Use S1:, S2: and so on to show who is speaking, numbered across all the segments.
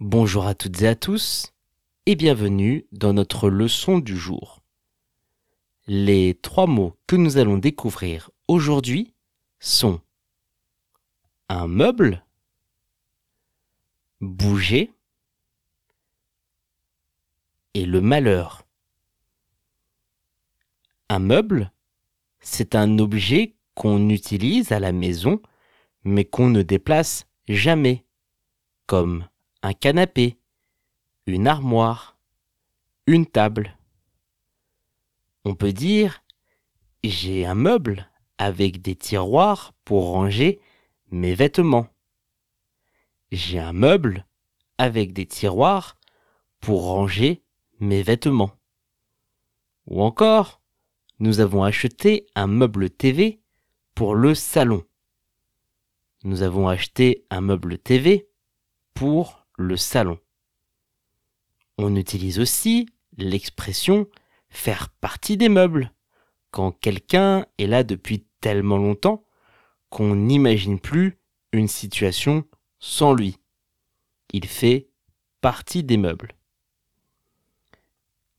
S1: Bonjour à toutes et à tous et bienvenue dans notre leçon du jour. Les trois mots que nous allons découvrir aujourd'hui sont un meuble, bouger et le malheur. Un meuble, c'est un objet qu'on utilise à la maison mais qu'on ne déplace jamais, comme un canapé, une armoire, une table. On peut dire j'ai un meuble avec des tiroirs pour ranger mes vêtements. J'ai un meuble avec des tiroirs pour ranger mes vêtements. Ou encore, nous avons acheté un meuble TV pour le salon. Nous avons acheté un meuble TV pour le salon. On utilise aussi l'expression faire partie des meubles quand quelqu'un est là depuis tellement longtemps qu'on n'imagine plus une situation sans lui. Il fait partie des meubles.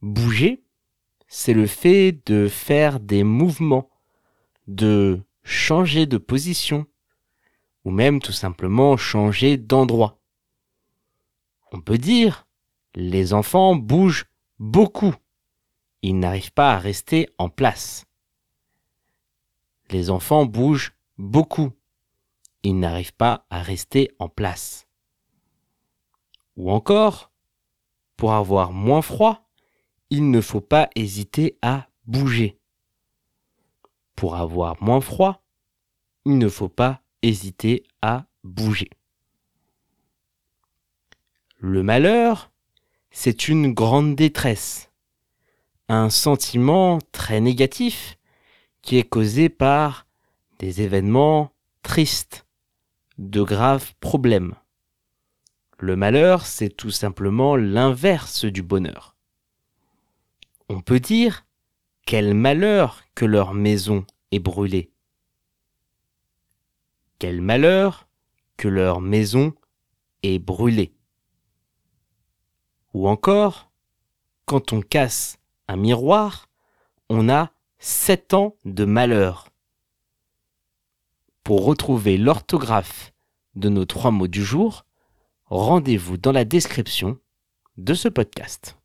S1: Bouger, c'est le fait de faire des mouvements, de changer de position, ou même tout simplement changer d'endroit. On peut dire, les enfants bougent beaucoup. Ils n'arrivent pas à rester en place. Les enfants bougent beaucoup. Ils n'arrivent pas à rester en place. Ou encore, pour avoir moins froid, il ne faut pas hésiter à bouger. Pour avoir moins froid, il ne faut pas hésiter à bouger. Le malheur, c'est une grande détresse, un sentiment très négatif qui est causé par des événements tristes, de graves problèmes. Le malheur, c'est tout simplement l'inverse du bonheur. On peut dire quel malheur que leur maison est brûlée. Quel malheur que leur maison est brûlée. Ou encore, quand on casse un miroir, on a sept ans de malheur. Pour retrouver l'orthographe de nos trois mots du jour, rendez-vous dans la description de ce podcast.